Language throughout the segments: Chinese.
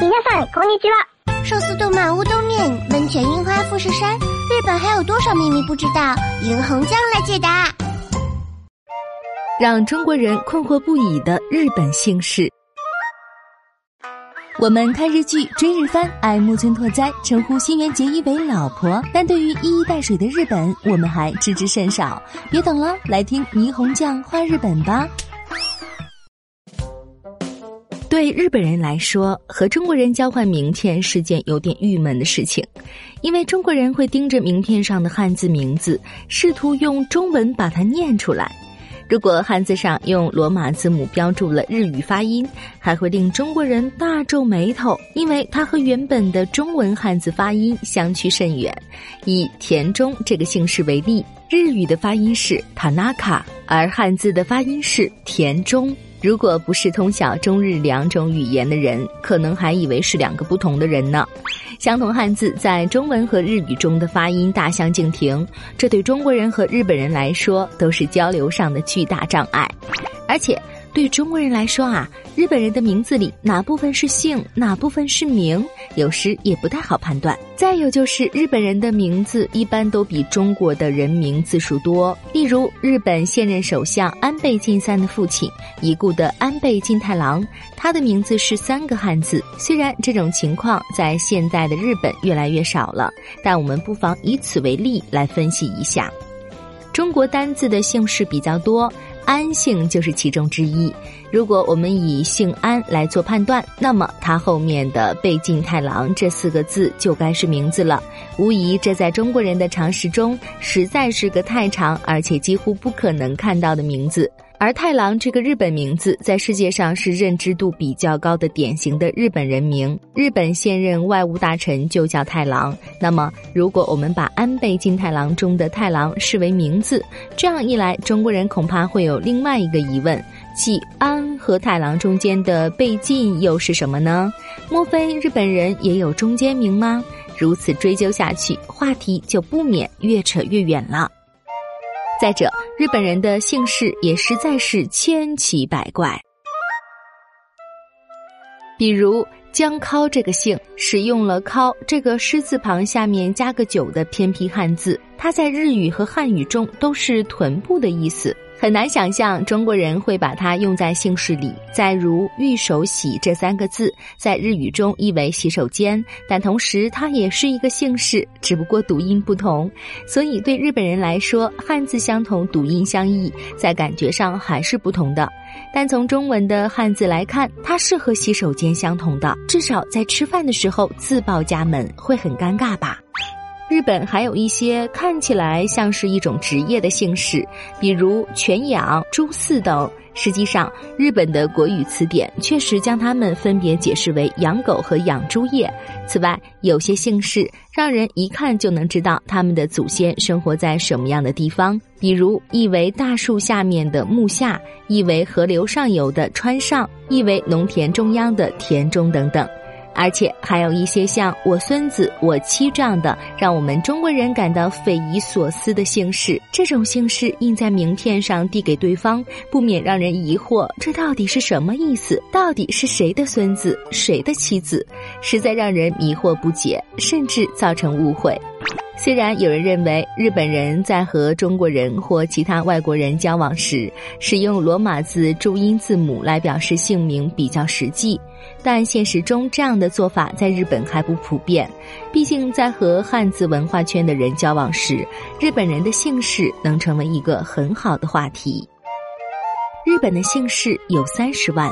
皆さんこんにちは。寿司动漫乌冬面，温泉樱花富士山，日本还有多少秘密不知道？银红酱来解答。让中国人困惑不已的日本姓氏。我们看日剧、追日番，爱木村拓哉，称呼新垣结衣为老婆，但对于一衣带水的日本，我们还知之甚少。别等了，来听霓虹酱画日本吧。 对日本人来说，和中国人交换名片是件有点郁闷的事情，因为中国人会盯着名片上的汉字名字，试图用中文把它念出来。如果汉字上用罗马字母标注了日语发音，还会令中国人大皱眉头，因为它和原本的中文汉字发音相去甚远。以田中这个姓氏为例，日语的发音是 Tanaka，而汉字的发音是田中。如果不是通晓中日两种语言的人，可能还以为是两个不同的人呢。相同汉字在中文和日语中的发音大相径庭，这对中国人和日本人来说都是交流上的巨大障碍，而且。对中国人来说啊，日本人的名字里哪部分是姓，哪部分是名，有时也不太好判断。再有就是日本人的名字一般都比中国的人名字数多。例如，日本现任首相安倍晋三的父亲，已故的安倍晋太郎，他的名字是三个汉字。虽然这种情况在现在的日本越来越少了，但我们不妨以此为例来分析一下。中国单字的姓氏比较多。安姓就是其中之一。如果我们以姓安来做判断，那么他后面的“被晋太郎”这四个字就该是名字了。无疑，这在中国人的常识中实在是个太长而且几乎不可能看到的名字。而太郎这个日本名字在世界上是认知度比较高的典型的日本人名。日本现任外务大臣就叫太郎。那么，如果我们把安倍晋太郎中的太郎视为名字，这样一来，中国人恐怕会有另外一个疑问：即安和太郎中间的倍晋又是什么呢？莫非日本人也有中间名吗？如此追究下去，话题就不免越扯越远了。再者，日本人的姓氏也实在是千奇百怪。比如江尻这个姓，使用了“尻”这个狮字旁下面加个九的偏僻汉字，它在日语和汉语中都是臀部的意思。很难想象中国人会把它用在姓氏里。再如“玉手洗”这三个字，在日语中意为洗手间，但同时它也是一个姓氏，只不过读音不同。所以对日本人来说，汉字相同，读音相异，在感觉上还是不同的。但从中文的汉字来看，它是和洗手间相同的，至少在吃饭的时候自报家门会很尴尬吧。日本还有一些看起来像是一种职业的姓氏，比如犬养、猪饲等。实际上，日本的国语词典确实将它们分别解释为养狗和养猪业。此外，有些姓氏让人一看就能知道他们的祖先生活在什么样的地方，比如意为大树下面的木下，意为河流上游的川上，意为农田中央的田中等等。而且还有一些像我孙子、我妻这样的，让我们中国人感到匪夷所思的姓氏。这种姓氏印在名片上递给对方，不免让人疑惑：这到底是什么意思？到底是谁的孙子、谁的妻子？实在让人迷惑不解，甚至造成误会。虽然有人认为日本人在和中国人或其他外国人交往时，使用罗马字注音字母来表示姓名比较实际，但现实中这样的做法在日本还不普遍。毕竟在和汉字文化圈的人交往时，日本人的姓氏能成为一个很好的话题。日本的姓氏有三十万。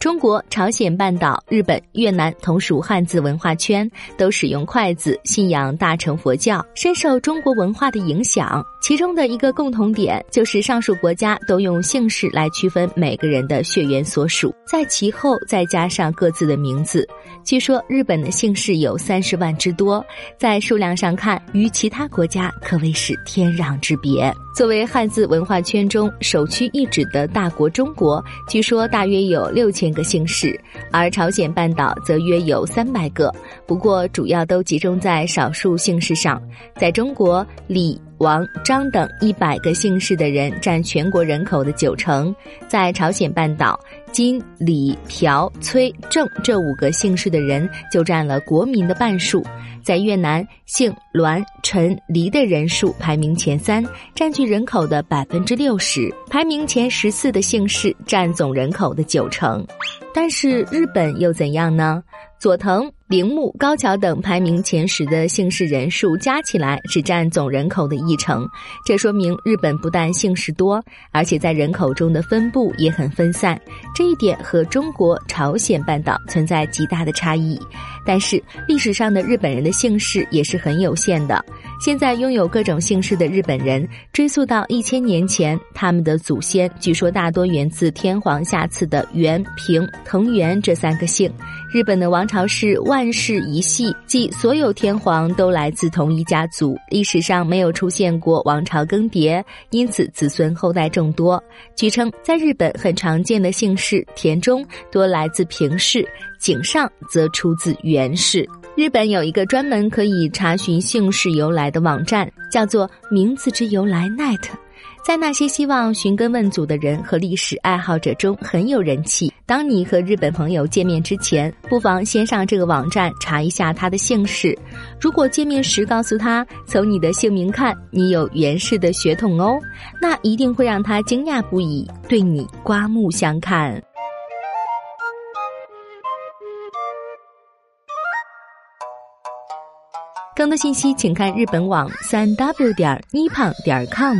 中国、朝鲜半岛、日本、越南同属汉字文化圈，都使用筷子，信仰大乘佛教，深受中国文化的影响。其中的一个共同点就是，上述国家都用姓氏来区分每个人的血缘所属，在其后再加上各自的名字。据说日本的姓氏有三十万之多，在数量上看，与其他国家可谓是天壤之别。作为汉字文化圈中首屈一指的大国，中国据说大约有六千个姓氏，而朝鲜半岛则约有三百个。不过，主要都集中在少数姓氏上。在中国，李。王、张等一百个姓氏的人占全国人口的九成。在朝鲜半岛，金、李、朴、崔、郑这五个姓氏的人就占了国民的半数。在越南，姓栾、陈、黎的人数排名前三，占据人口的百分之六十。排名前十四的姓氏占总人口的九成。但是日本又怎样呢？佐藤、铃木、高桥等排名前十的姓氏人数加起来只占总人口的一成，这说明日本不但姓氏多，而且在人口中的分布也很分散。这一点和中国、朝鲜半岛存在极大的差异。但是历史上的日本人的姓氏也是很有限的。现在拥有各种姓氏的日本人，追溯到一千年前，他们的祖先据说大多源自天皇下赐的元、平、藤原这三个姓。日本的王朝是万世一系，即所有天皇都来自同一家族，历史上没有出现过王朝更迭，因此子孙后代众多。据称，在日本很常见的姓氏田中多来自平氏，井上则出自源氏。日本有一个专门可以查询姓氏由来的网站，叫做“名字之由来 ”net，在那些希望寻根问祖的人和历史爱好者中很有人气。当你和日本朋友见面之前，不妨先上这个网站查一下他的姓氏。如果见面时告诉他从你的姓名看你有源氏的血统哦，那一定会让他惊讶不已，对你刮目相看。更多信息，请看日本网三 w 点 nippon 点 com。